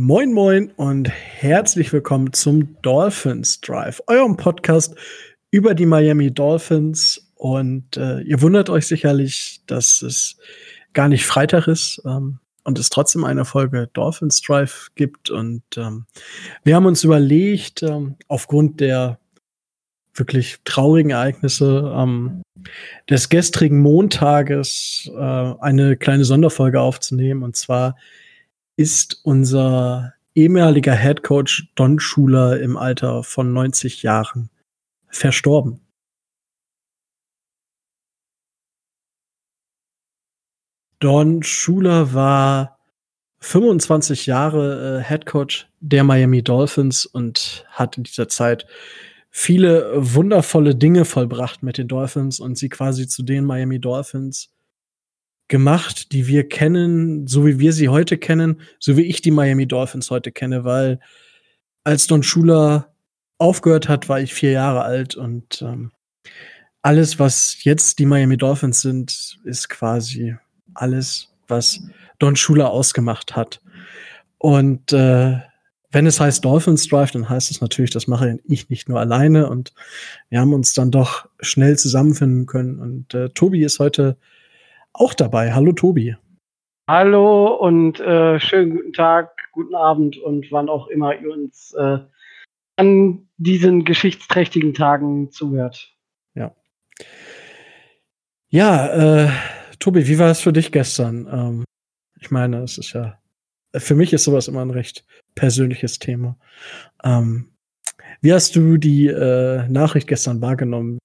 Moin, moin und herzlich willkommen zum Dolphins Drive, eurem Podcast über die Miami Dolphins. Und äh, ihr wundert euch sicherlich, dass es gar nicht Freitag ist ähm, und es trotzdem eine Folge Dolphins Drive gibt. Und ähm, wir haben uns überlegt, ähm, aufgrund der wirklich traurigen Ereignisse ähm, des gestrigen Montages äh, eine kleine Sonderfolge aufzunehmen. Und zwar ist unser ehemaliger Head Coach Don Schuler im Alter von 90 Jahren verstorben. Don Schuler war 25 Jahre äh, Head Coach der Miami Dolphins und hat in dieser Zeit viele wundervolle Dinge vollbracht mit den Dolphins und sie quasi zu den Miami Dolphins gemacht, die wir kennen, so wie wir sie heute kennen, so wie ich die Miami Dolphins heute kenne, weil als Don Schuler aufgehört hat, war ich vier Jahre alt und ähm, alles, was jetzt die Miami Dolphins sind, ist quasi alles, was Don Schuler ausgemacht hat. Und äh, wenn es heißt Dolphins Drive, dann heißt es natürlich, das mache ich nicht nur alleine. Und wir haben uns dann doch schnell zusammenfinden können. Und äh, Tobi ist heute auch dabei. Hallo Tobi. Hallo und äh, schönen guten Tag, guten Abend und wann auch immer ihr uns äh, an diesen geschichtsträchtigen Tagen zuhört. Ja. Ja, äh, Tobi, wie war es für dich gestern? Ähm, ich meine, es ist ja, für mich ist sowas immer ein recht persönliches Thema. Ähm, wie hast du die äh, Nachricht gestern wahrgenommen?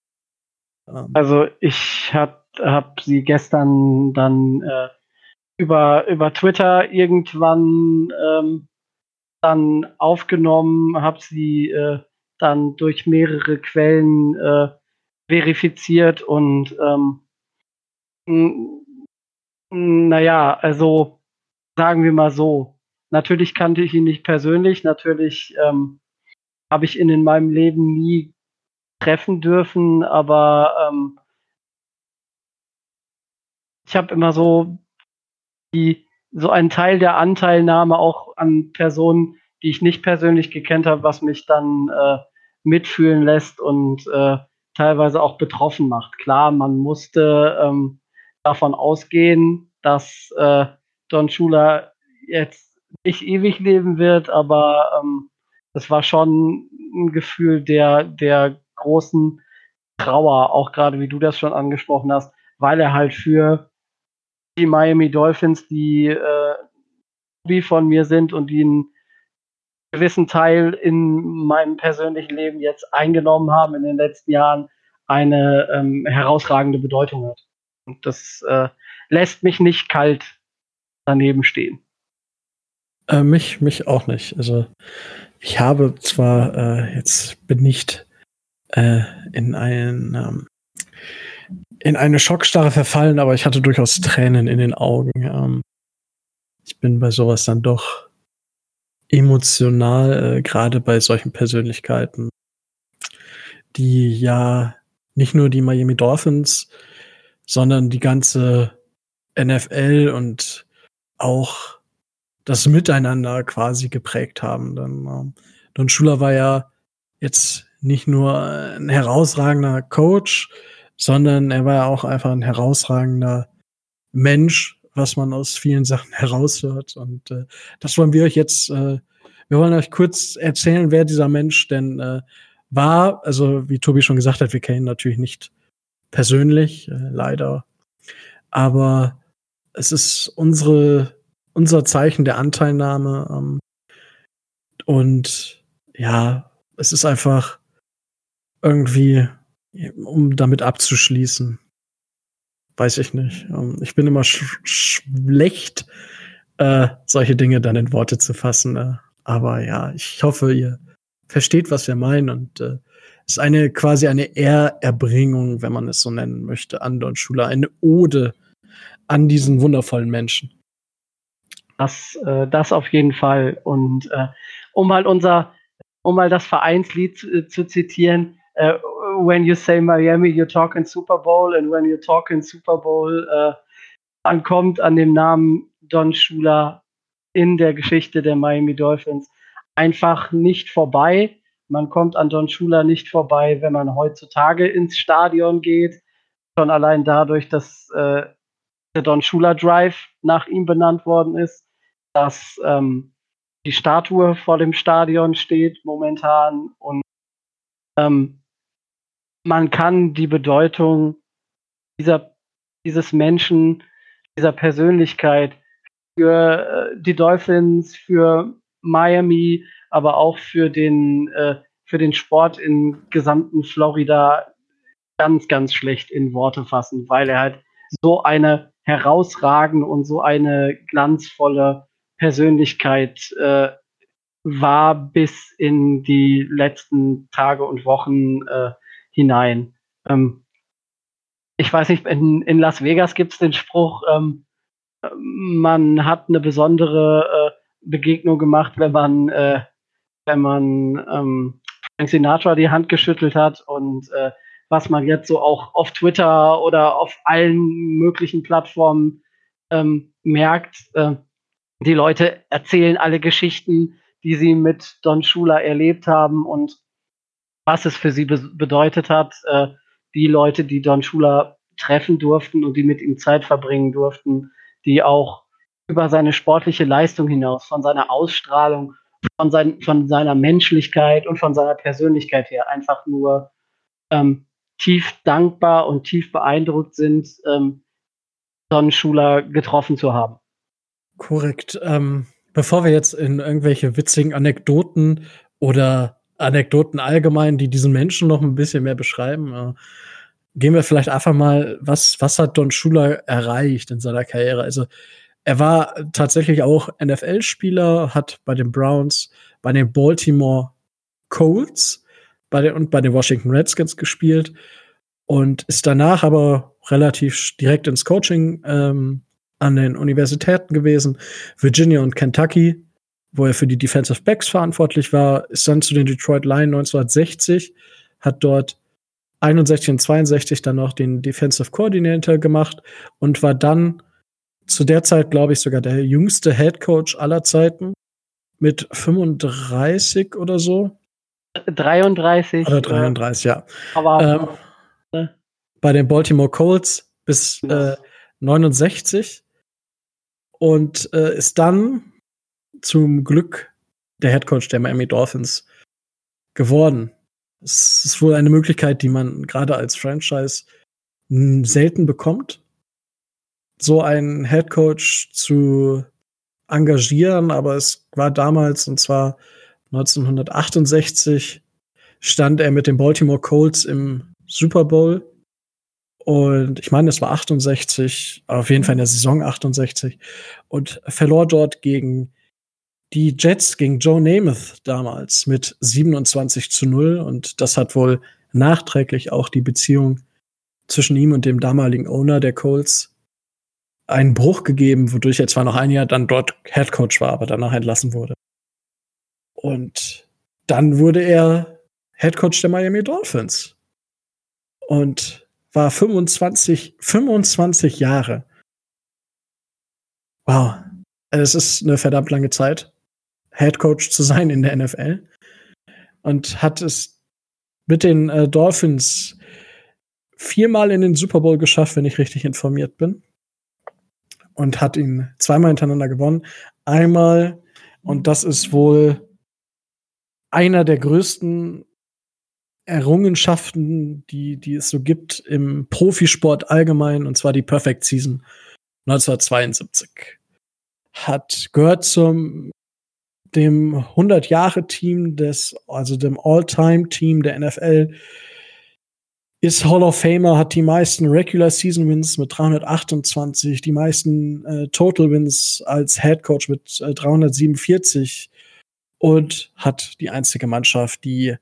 Ähm, also ich hatte habe sie gestern dann äh, über, über Twitter irgendwann ähm, dann aufgenommen, habe sie äh, dann durch mehrere Quellen äh, verifiziert und ähm, naja, also sagen wir mal so, natürlich kannte ich ihn nicht persönlich, natürlich ähm, habe ich ihn in meinem Leben nie treffen dürfen, aber ähm, ich habe immer so die so einen Teil der Anteilnahme auch an Personen, die ich nicht persönlich gekannt habe, was mich dann äh, mitfühlen lässt und äh, teilweise auch betroffen macht. Klar, man musste ähm, davon ausgehen, dass äh, Don Schuler jetzt nicht ewig leben wird, aber ähm, war schon ein Gefühl der, der großen Trauer, auch gerade wie du das schon angesprochen hast, weil er halt für die Miami Dolphins, die äh, wie von mir sind und die einen gewissen Teil in meinem persönlichen Leben jetzt eingenommen haben in den letzten Jahren, eine ähm, herausragende Bedeutung hat. Und das äh, lässt mich nicht kalt daneben stehen. Äh, mich, mich auch nicht. Also ich habe zwar äh, jetzt bin nicht äh, in einen ähm, in eine Schockstarre verfallen, aber ich hatte durchaus Tränen in den Augen. Ich bin bei sowas dann doch emotional, äh, gerade bei solchen Persönlichkeiten, die ja nicht nur die Miami Dolphins, sondern die ganze NFL und auch das Miteinander quasi geprägt haben. Dann, ähm, Don Schuler war ja jetzt nicht nur ein herausragender Coach, sondern er war ja auch einfach ein herausragender Mensch, was man aus vielen Sachen heraushört. Und äh, das wollen wir euch jetzt, äh, wir wollen euch kurz erzählen, wer dieser Mensch denn äh, war. Also, wie Tobi schon gesagt hat, wir kennen ihn natürlich nicht persönlich, äh, leider. Aber es ist unsere, unser Zeichen der Anteilnahme. Ähm, und ja, es ist einfach irgendwie um damit abzuschließen. Weiß ich nicht. Ähm, ich bin immer sch schlecht, äh, solche Dinge dann in Worte zu fassen. Äh. Aber ja, ich hoffe, ihr versteht, was wir meinen. Und äh, es ist eine quasi eine Ehrerbringung, wenn man es so nennen möchte, an Don Schuler. Eine Ode an diesen wundervollen Menschen. Das, äh, das auf jeden Fall. Und äh, um mal unser, um mal das Vereinslied zu, äh, zu zitieren, äh, when you say Miami, you're talking Super Bowl, and when you're talking Super Bowl, äh, ankommt an dem Namen Don Schuler, in der Geschichte der Miami Dolphins einfach nicht vorbei. Man kommt an Don Shula nicht vorbei, wenn man heutzutage ins Stadion geht. Schon allein dadurch, dass äh, der Don Shula Drive nach ihm benannt worden ist, dass ähm, die Statue vor dem Stadion steht momentan und ähm, man kann die Bedeutung dieser, dieses Menschen, dieser Persönlichkeit für äh, die Dolphins, für Miami, aber auch für den, äh, für den Sport in gesamten Florida ganz, ganz schlecht in Worte fassen, weil er halt so eine herausragende und so eine glanzvolle Persönlichkeit äh, war bis in die letzten Tage und Wochen äh, hinein. Ähm, ich weiß nicht, in, in Las Vegas gibt es den Spruch, ähm, man hat eine besondere äh, Begegnung gemacht, wenn man, äh, wenn man ähm, Frank Sinatra die Hand geschüttelt hat und äh, was man jetzt so auch auf Twitter oder auf allen möglichen Plattformen ähm, merkt. Äh, die Leute erzählen alle Geschichten, die sie mit Don Shula erlebt haben und was es für sie be bedeutet hat. Äh, die Leute, die Don Shula treffen durften und die mit ihm Zeit verbringen durften, die auch über seine sportliche Leistung hinaus, von seiner Ausstrahlung, von, sein, von seiner Menschlichkeit und von seiner Persönlichkeit her einfach nur ähm, tief dankbar und tief beeindruckt sind, ähm, Don Schuler getroffen zu haben. Korrekt. Ähm, bevor wir jetzt in irgendwelche witzigen Anekdoten oder Anekdoten allgemein, die diesen Menschen noch ein bisschen mehr beschreiben, äh, gehen wir vielleicht einfach mal, was, was hat Don Schuler erreicht in seiner Karriere? Also, er war tatsächlich auch NFL-Spieler, hat bei den Browns, bei den Baltimore Colts bei den, und bei den Washington Redskins gespielt und ist danach aber relativ direkt ins Coaching ähm, an den Universitäten gewesen, Virginia und Kentucky, wo er für die Defensive Backs verantwortlich war, ist dann zu den Detroit Lions 1960, hat dort 61 und 62 dann noch den Defensive Coordinator gemacht und war dann zu der Zeit, glaube ich, sogar der jüngste Head Coach aller Zeiten mit 35 oder so. 33. Oder 33, ja. Aber ähm, bei den Baltimore Colts bis äh, 69 und äh, ist dann zum Glück der Head Coach der Miami Dolphins geworden. Es ist wohl eine Möglichkeit, die man gerade als Franchise selten bekommt, so einen Head Coach zu engagieren, aber es war damals, und zwar 1968, stand er mit den Baltimore Colts im Super Bowl. Und ich meine, es war 68, auf jeden Fall in der Saison 68. Und verlor dort gegen die Jets gegen Joe Namath damals mit 27 zu 0 und das hat wohl nachträglich auch die Beziehung zwischen ihm und dem damaligen Owner der Colts einen Bruch gegeben, wodurch er zwar noch ein Jahr dann dort Head Coach war, aber danach entlassen wurde. Und dann wurde er Head Coach der Miami Dolphins und war 25, 25 Jahre. Wow. Es ist eine verdammt lange Zeit. Head Coach zu sein in der NFL. Und hat es mit den äh, Dolphins viermal in den Super Bowl geschafft, wenn ich richtig informiert bin. Und hat ihn zweimal hintereinander gewonnen. Einmal, und das ist wohl einer der größten Errungenschaften, die, die es so gibt im Profisport allgemein, und zwar die Perfect Season 1972. Hat gehört zum dem 100-Jahre-Team des, also dem All-Time-Team der NFL, ist Hall of Famer, hat die meisten Regular Season Wins mit 328, die meisten äh, Total Wins als Head Coach mit äh, 347 und hat die einzige Mannschaft, die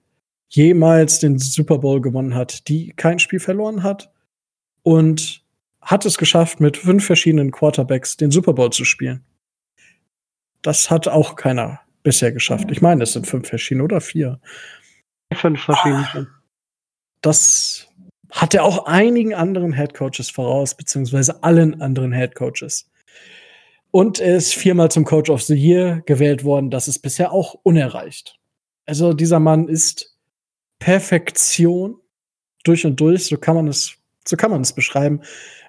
jemals den Super Bowl gewonnen hat, die kein Spiel verloren hat und hat es geschafft, mit fünf verschiedenen Quarterbacks den Super Bowl zu spielen. Das hat auch keiner bisher geschafft. Ich meine, es sind fünf verschiedene oder vier. Fünf verschiedene. Das hat er auch einigen anderen Head Coaches voraus, beziehungsweise allen anderen Head Coaches. Und er ist viermal zum Coach of the Year gewählt worden. Das ist bisher auch unerreicht. Also dieser Mann ist Perfektion durch und durch. So kann man es, so kann man es beschreiben.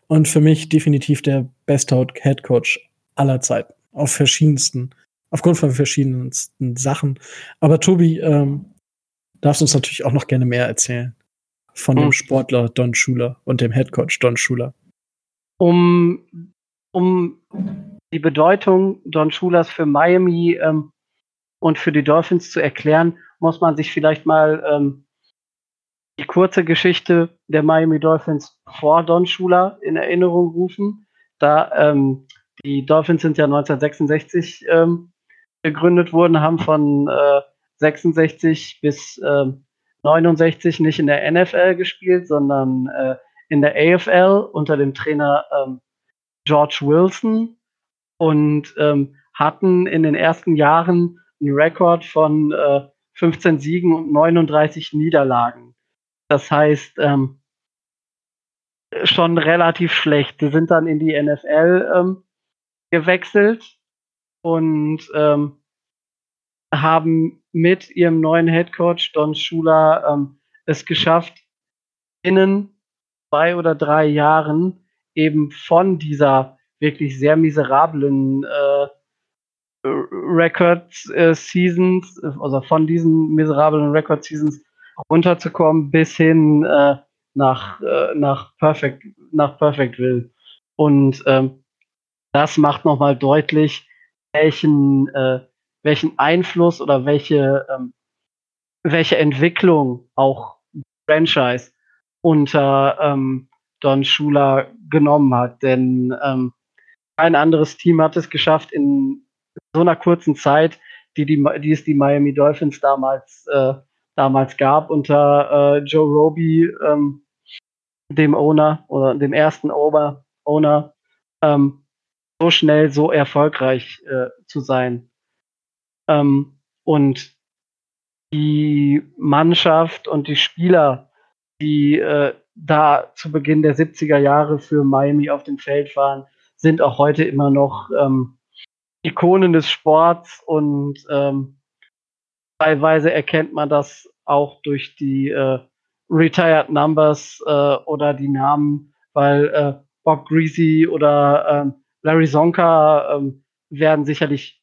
Und für mich definitiv der beste Head Coach aller Zeiten. Auf verschiedensten, aufgrund von verschiedensten Sachen. Aber Tobi, ähm, darfst uns natürlich auch noch gerne mehr erzählen von hm. dem Sportler Don Schuler und dem Head Coach Don Schuler. Um, um die Bedeutung Don Schulers für Miami ähm, und für die Dolphins zu erklären, muss man sich vielleicht mal ähm, die kurze Geschichte der Miami Dolphins vor Don Schuler in Erinnerung rufen. Da ähm, die Dolphins sind ja 1966 ähm, gegründet worden, haben von äh, 66 bis äh, 69 nicht in der NFL gespielt, sondern äh, in der AFL unter dem Trainer ähm, George Wilson und ähm, hatten in den ersten Jahren einen Rekord von äh, 15 Siegen und 39 Niederlagen. Das heißt, ähm, schon relativ schlecht. Die sind dann in die NFL ähm, gewechselt und ähm, haben mit ihrem neuen Head Coach Don Schuler ähm, es geschafft, innen zwei oder drei Jahren eben von dieser wirklich sehr miserablen äh, Record äh, Seasons, also von diesen miserablen Record Seasons runterzukommen bis hin äh, nach, äh, nach Perfect, nach Perfectville. Und ähm, das macht nochmal deutlich, welchen, äh, welchen Einfluss oder welche, ähm, welche Entwicklung auch Franchise unter ähm, Don Schuler genommen hat. Denn ähm, kein anderes Team hat es geschafft, in so einer kurzen Zeit, die, die, die es die Miami Dolphins damals, äh, damals gab, unter äh, Joe Roby, ähm, dem Owner oder dem ersten Ober Owner, ähm, so schnell, so erfolgreich äh, zu sein. Ähm, und die Mannschaft und die Spieler, die äh, da zu Beginn der 70er Jahre für Miami auf dem Feld waren, sind auch heute immer noch ähm, Ikonen des Sports und ähm, teilweise erkennt man das auch durch die äh, Retired Numbers äh, oder die Namen, weil äh, Bob Greasy oder ähm, Larry Zonka ähm, werden sicherlich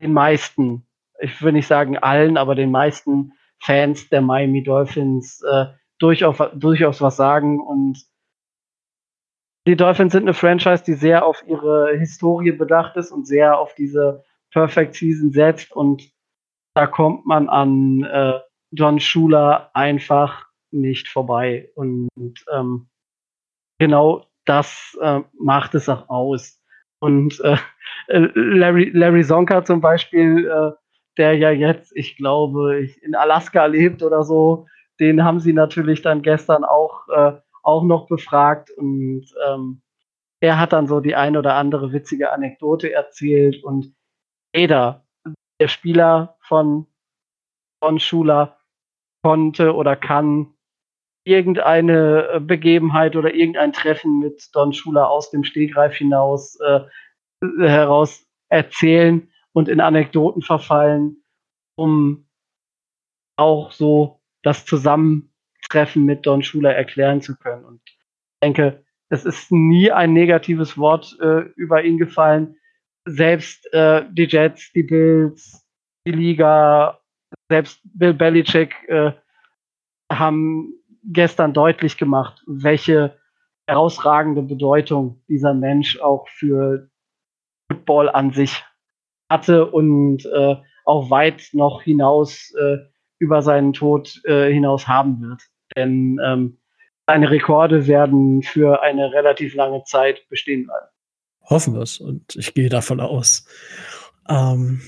den meisten, ich will nicht sagen allen, aber den meisten Fans der Miami Dolphins äh, durchaus, durchaus was sagen und die Dolphins sind eine Franchise, die sehr auf ihre Historie bedacht ist und sehr auf diese Perfect Season setzt. Und da kommt man an äh, John Schuler einfach nicht vorbei. Und ähm, genau das äh, macht es auch aus. Und äh, Larry, Larry Zonka zum Beispiel, äh, der ja jetzt, ich glaube, in Alaska lebt oder so, den haben sie natürlich dann gestern auch äh, auch noch befragt und ähm, er hat dann so die ein oder andere witzige Anekdote erzählt und jeder der Spieler von, von Schuler konnte oder kann irgendeine Begebenheit oder irgendein Treffen mit Don Schuler aus dem Stegreif hinaus äh, heraus erzählen und in Anekdoten verfallen, um auch so das Zusammen Treffen mit Don Schuler erklären zu können. Und ich denke, es ist nie ein negatives Wort äh, über ihn gefallen. Selbst äh, die Jets, die Bills, die Liga, selbst Bill Belichick äh, haben gestern deutlich gemacht, welche herausragende Bedeutung dieser Mensch auch für Football an sich hatte und äh, auch weit noch hinaus äh, über seinen Tod äh, hinaus haben wird. Denn ähm, seine Rekorde werden für eine relativ lange Zeit bestehen bleiben. Hoffen wir es und ich gehe davon aus. Ähm,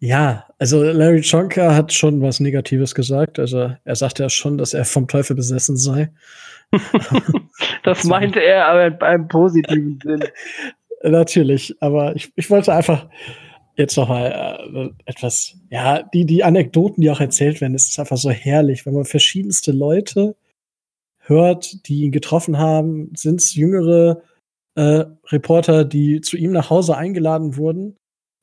ja, also Larry Chonka hat schon was Negatives gesagt. Also er sagte ja schon, dass er vom Teufel besessen sei. das meinte er aber beim positiven Sinn. Natürlich, aber ich, ich wollte einfach jetzt noch mal äh, etwas, ja, die, die Anekdoten, die auch erzählt werden, ist einfach so herrlich, wenn man verschiedenste Leute hört, die ihn getroffen haben, sind es jüngere äh, Reporter, die zu ihm nach Hause eingeladen wurden,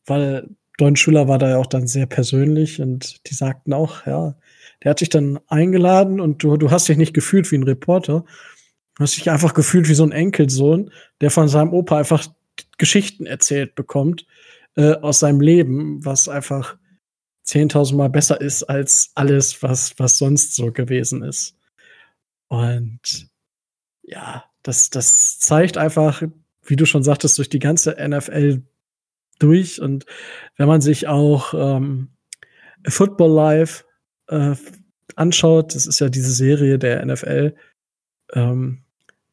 weil Don Schuler war da ja auch dann sehr persönlich und die sagten auch, ja, der hat dich dann eingeladen und du, du hast dich nicht gefühlt wie ein Reporter. Du hast dich einfach gefühlt wie so ein Enkelsohn, der von seinem Opa einfach Geschichten erzählt bekommt äh, aus seinem Leben, was einfach 10.000 Mal besser ist als alles, was, was sonst so gewesen ist. Und ja, das, das zeigt einfach, wie du schon sagtest, durch die ganze NFL durch. Und wenn man sich auch ähm, Football Live äh, anschaut, das ist ja diese Serie der NFL, ähm,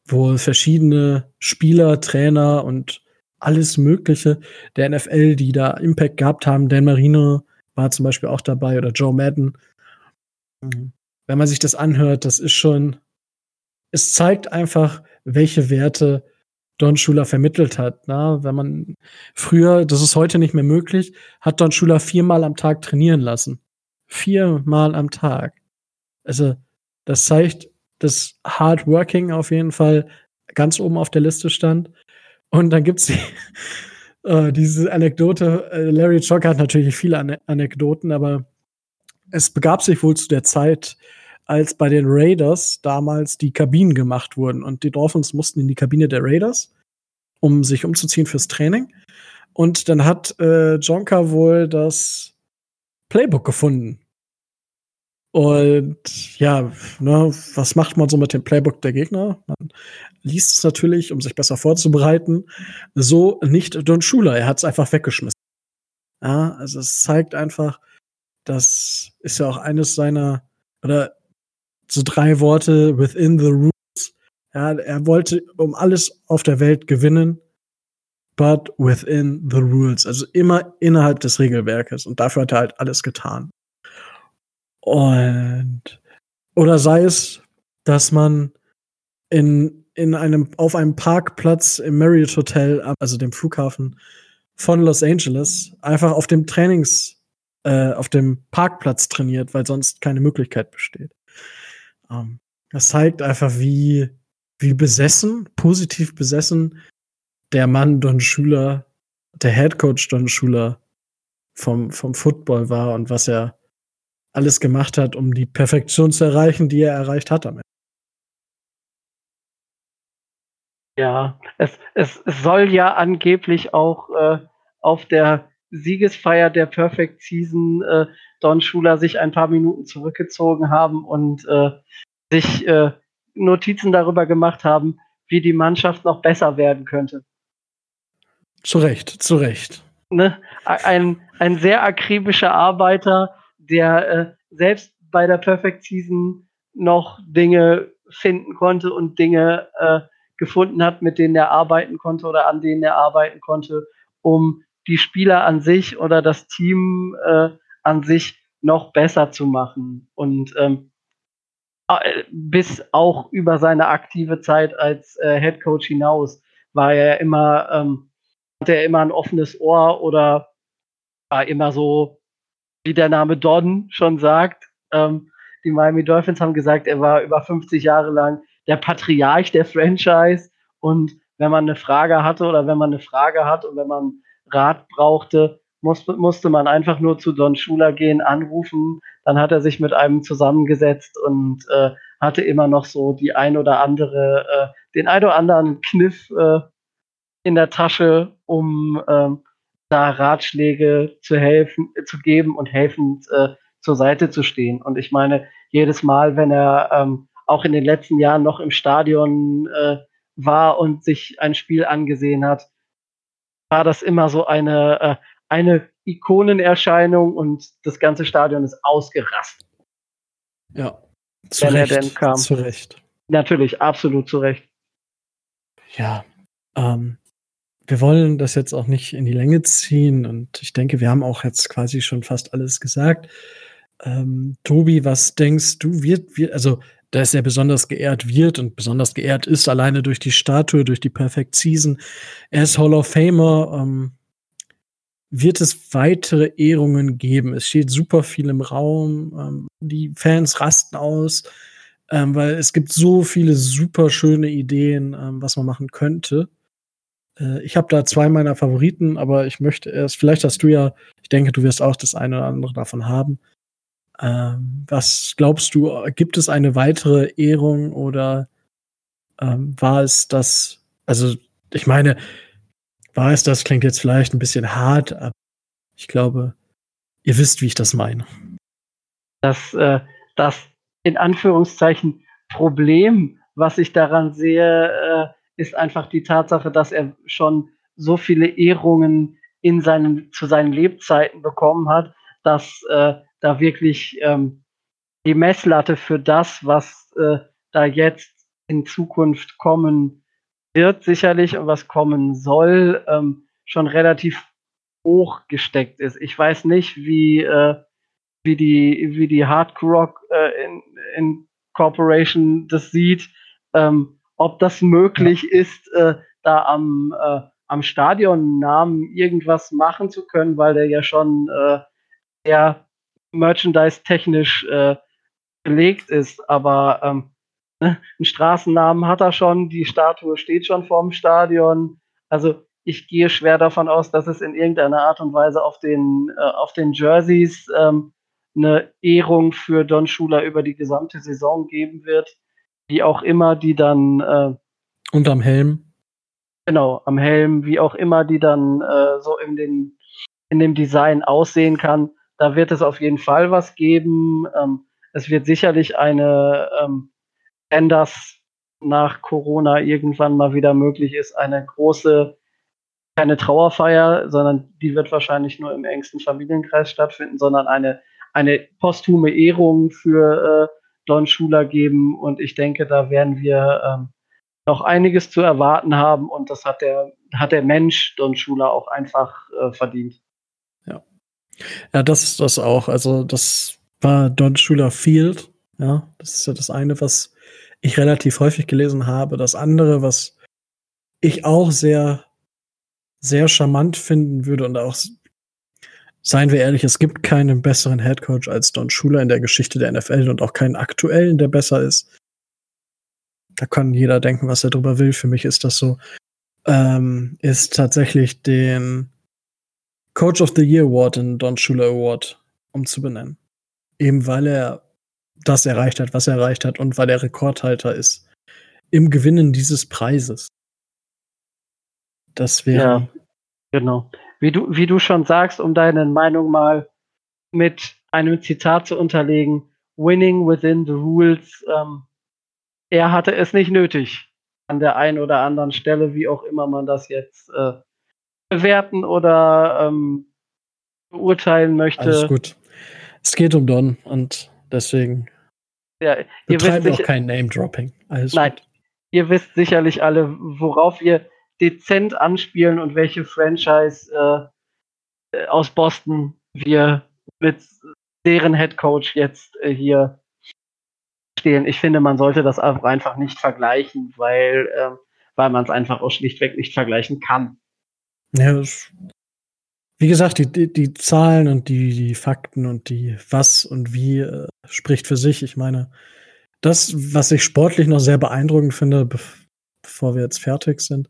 wo verschiedene Spieler, Trainer und alles Mögliche der NFL, die da Impact gehabt haben. Dan Marino war zum Beispiel auch dabei oder Joe Madden. Mhm. Wenn man sich das anhört, das ist schon, es zeigt einfach, welche Werte Don Schuler vermittelt hat. Na, wenn man früher, das ist heute nicht mehr möglich, hat Don Schuler viermal am Tag trainieren lassen. Viermal am Tag. Also, das zeigt, dass Hard Working auf jeden Fall ganz oben auf der Liste stand. Und dann gibt's die, äh, diese Anekdote. Äh, Larry Chocker hat natürlich viele Ane Anekdoten, aber es begab sich wohl zu der Zeit, als bei den Raiders damals die Kabinen gemacht wurden. Und die Dolphins mussten in die Kabine der Raiders, um sich umzuziehen fürs Training. Und dann hat äh, Jonka wohl das Playbook gefunden. Und ja, ne, was macht man so mit dem Playbook der Gegner? Man liest es natürlich, um sich besser vorzubereiten. So nicht Don Schuler, er hat es einfach weggeschmissen. Ja, also es zeigt einfach, das ist ja auch eines seiner, oder so drei Worte within the rules. Ja, er wollte um alles auf der Welt gewinnen, but within the rules. Also immer innerhalb des Regelwerkes. Und dafür hat er halt alles getan. Und oder sei es, dass man in, in einem, auf einem Parkplatz im Marriott Hotel, also dem Flughafen von Los Angeles, einfach auf dem Trainings, äh, auf dem Parkplatz trainiert, weil sonst keine Möglichkeit besteht. Ähm, das zeigt einfach, wie, wie besessen, positiv besessen der Mann Don Schuler, der Head Coach Don Schuler vom, vom Football war und was er alles gemacht hat, um die Perfektion zu erreichen, die er erreicht hat am. Ja, es, es, es soll ja angeblich auch äh, auf der Siegesfeier der Perfect Season äh, Don Schuler sich ein paar Minuten zurückgezogen haben und äh, sich äh, Notizen darüber gemacht haben, wie die Mannschaft noch besser werden könnte. Zu Recht, zu Recht. Ne? Ein, ein sehr akribischer Arbeiter, der äh, selbst bei der Perfect Season noch Dinge finden konnte und Dinge äh, gefunden hat, mit denen er arbeiten konnte oder an denen er arbeiten konnte, um die Spieler an sich oder das Team äh, an sich noch besser zu machen. Und ähm, äh, bis auch über seine aktive Zeit als äh, Head Coach hinaus war er immer, ähm, hatte er immer ein offenes Ohr oder war immer so, wie der Name Don schon sagt. Ähm, die Miami Dolphins haben gesagt, er war über 50 Jahre lang der Patriarch der Franchise und wenn man eine Frage hatte oder wenn man eine Frage hat und wenn man Rat brauchte, musste, musste man einfach nur zu Don Schuler gehen, anrufen. Dann hat er sich mit einem zusammengesetzt und äh, hatte immer noch so die ein oder andere, äh, den ein oder anderen Kniff äh, in der Tasche, um ähm, da Ratschläge zu helfen, zu geben und helfend äh, zur Seite zu stehen. Und ich meine, jedes Mal, wenn er ähm, auch in den letzten Jahren noch im Stadion äh, war und sich ein Spiel angesehen hat, war das immer so eine, äh, eine Ikonenerscheinung und das ganze Stadion ist ausgerastet. Ja, zu wenn Recht, er denn kam. Zu Recht. Natürlich, absolut zu Recht. Ja, ähm, wir wollen das jetzt auch nicht in die Länge ziehen und ich denke, wir haben auch jetzt quasi schon fast alles gesagt. Ähm, Tobi, was denkst du, wird, wird, also dass er besonders geehrt wird und besonders geehrt ist, alleine durch die Statue, durch die Perfect Season. Er ist Hall of Famer. Ähm, wird es weitere Ehrungen geben? Es steht super viel im Raum. Ähm, die Fans rasten aus, ähm, weil es gibt so viele super schöne Ideen, ähm, was man machen könnte. Äh, ich habe da zwei meiner Favoriten, aber ich möchte erst, vielleicht hast du ja, ich denke, du wirst auch das eine oder andere davon haben. Ähm, was glaubst du, gibt es eine weitere Ehrung oder ähm, war es das, also ich meine, war es das, klingt jetzt vielleicht ein bisschen hart, aber ich glaube, ihr wisst, wie ich das meine. Das, äh, das in Anführungszeichen Problem, was ich daran sehe, äh, ist einfach die Tatsache, dass er schon so viele Ehrungen in seinen, zu seinen Lebzeiten bekommen hat, dass äh, da wirklich ähm, die Messlatte für das, was äh, da jetzt in Zukunft kommen wird, sicherlich und was kommen soll, ähm, schon relativ hoch gesteckt ist. Ich weiß nicht, wie, äh, wie die, wie die Hardcore Rock äh, in, in Corporation das sieht. Ähm, ob das möglich ja. ist, äh, da am, äh, am Stadionnamen irgendwas machen zu können, weil der ja schon äh, eher merchandise-technisch äh, belegt ist. Aber ähm, einen Straßennamen hat er schon, die Statue steht schon vorm Stadion. Also ich gehe schwer davon aus, dass es in irgendeiner Art und Weise auf den, äh, auf den Jerseys ähm, eine Ehrung für Don Schuler über die gesamte Saison geben wird wie auch immer die dann. Äh, Und am Helm. Genau, am Helm, wie auch immer die dann äh, so in, den, in dem Design aussehen kann. Da wird es auf jeden Fall was geben. Ähm, es wird sicherlich eine, ähm, wenn das nach Corona irgendwann mal wieder möglich ist, eine große, keine Trauerfeier, sondern die wird wahrscheinlich nur im engsten Familienkreis stattfinden, sondern eine, eine posthume Ehrung für äh, Don Schuler geben und ich denke, da werden wir ähm, noch einiges zu erwarten haben und das hat der, hat der Mensch Don Schuler auch einfach äh, verdient. Ja. Ja, das ist das auch. Also, das war Don Schuler Field. Ja, das ist ja das eine, was ich relativ häufig gelesen habe. Das andere, was ich auch sehr, sehr charmant finden würde und auch seien wir ehrlich, es gibt keinen besseren Headcoach als Don Schuler in der Geschichte der NFL und auch keinen aktuellen, der besser ist. Da kann jeder denken, was er drüber will. Für mich ist das so. Ähm, ist tatsächlich den Coach of the Year Award, den Don Schuler Award, umzubenennen. Eben weil er das erreicht hat, was er erreicht hat und weil er Rekordhalter ist im Gewinnen dieses Preises. Das wäre. Ja, genau wie du, wie du schon sagst, um deine Meinung mal mit einem Zitat zu unterlegen, winning within the rules, ähm, er hatte es nicht nötig an der einen oder anderen Stelle, wie auch immer man das jetzt äh, bewerten oder ähm, beurteilen möchte. Alles gut. Es geht um Don und deswegen ja, ihr betreiben auch kein Name-Dropping. Nein, gut. ihr wisst sicherlich alle, worauf wir dezent anspielen und welche Franchise äh, aus Boston wir mit deren Head Coach jetzt äh, hier stehen. Ich finde, man sollte das einfach nicht vergleichen, weil, äh, weil man es einfach auch schlichtweg nicht vergleichen kann. Ja, das, wie gesagt, die, die, die, Zahlen und die, die Fakten und die was und wie äh, spricht für sich. Ich meine, das, was ich sportlich noch sehr beeindruckend finde, bevor wir jetzt fertig sind,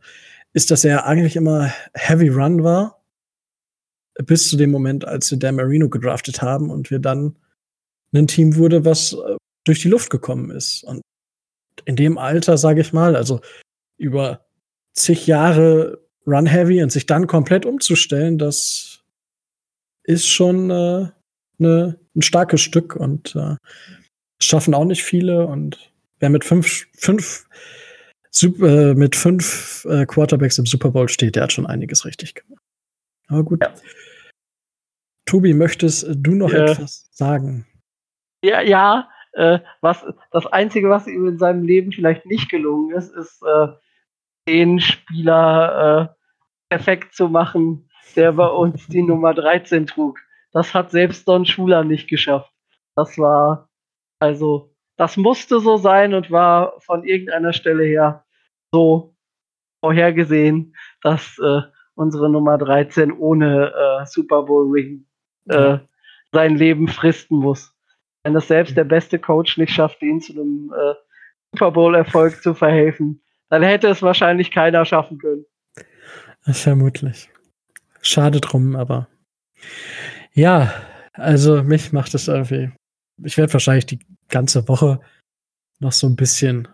ist, dass er eigentlich immer Heavy Run war, bis zu dem Moment, als wir Dan Marino gedraftet haben und wir dann ein Team wurde, was äh, durch die Luft gekommen ist. Und in dem Alter, sage ich mal, also über zig Jahre Run Heavy und sich dann komplett umzustellen, das ist schon äh, ne, ein starkes Stück und äh, schaffen auch nicht viele. Und wer mit fünf, fünf Super, äh, mit fünf äh, Quarterbacks im Super Bowl steht, der hat schon einiges richtig gemacht. Aber gut. Ja. Tobi, möchtest du noch äh, etwas sagen? Ja, ja. Äh, was, das Einzige, was ihm in seinem Leben vielleicht nicht gelungen ist, ist, äh, den Spieler äh, perfekt zu machen, der bei uns die Nummer 13 trug. Das hat selbst Don Schuler nicht geschafft. Das war, also, das musste so sein und war von irgendeiner Stelle her so vorhergesehen, dass äh, unsere Nummer 13 ohne äh, Super Bowl Ring äh, sein Leben fristen muss. Wenn das selbst der beste Coach nicht schafft, ihn zu einem äh, Super Bowl Erfolg zu verhelfen, dann hätte es wahrscheinlich keiner schaffen können. Vermutlich. Schade drum, aber ja, also mich macht es irgendwie. Ich werde wahrscheinlich die ganze Woche noch so ein bisschen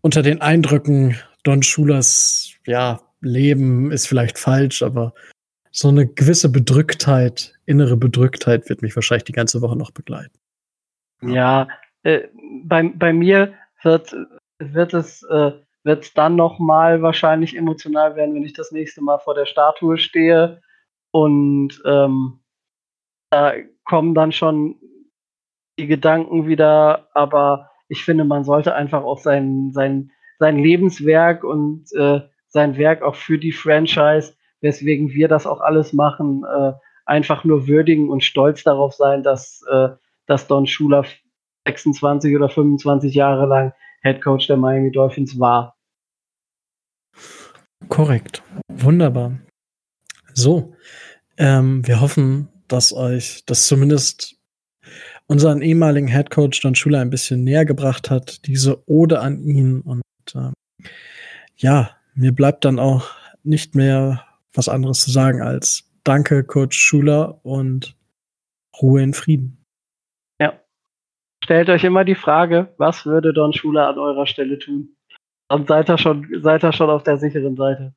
unter den Eindrücken Don Schulers, ja, Leben ist vielleicht falsch, aber so eine gewisse Bedrücktheit, innere Bedrücktheit wird mich wahrscheinlich die ganze Woche noch begleiten. Ja, äh, bei, bei mir wird, wird es äh, wird dann noch mal wahrscheinlich emotional werden, wenn ich das nächste Mal vor der Statue stehe. Und ähm, da kommen dann schon die Gedanken wieder, aber ich finde, man sollte einfach auch sein, sein, sein Lebenswerk und äh, sein Werk auch für die Franchise, weswegen wir das auch alles machen, äh, einfach nur würdigen und stolz darauf sein, dass, äh, dass Don Schuler 26 oder 25 Jahre lang Head Coach der Miami Dolphins war. Korrekt. Wunderbar. So, ähm, wir hoffen, dass euch das zumindest unseren ehemaligen Head Coach Don Schuler ein bisschen näher gebracht hat, diese Ode an ihn. Und äh, ja, mir bleibt dann auch nicht mehr was anderes zu sagen als Danke, Coach Schuler und Ruhe in Frieden. Stellt euch immer die Frage, was würde Don Schuler an eurer Stelle tun? Dann seid ihr schon, seid ihr schon auf der sicheren Seite.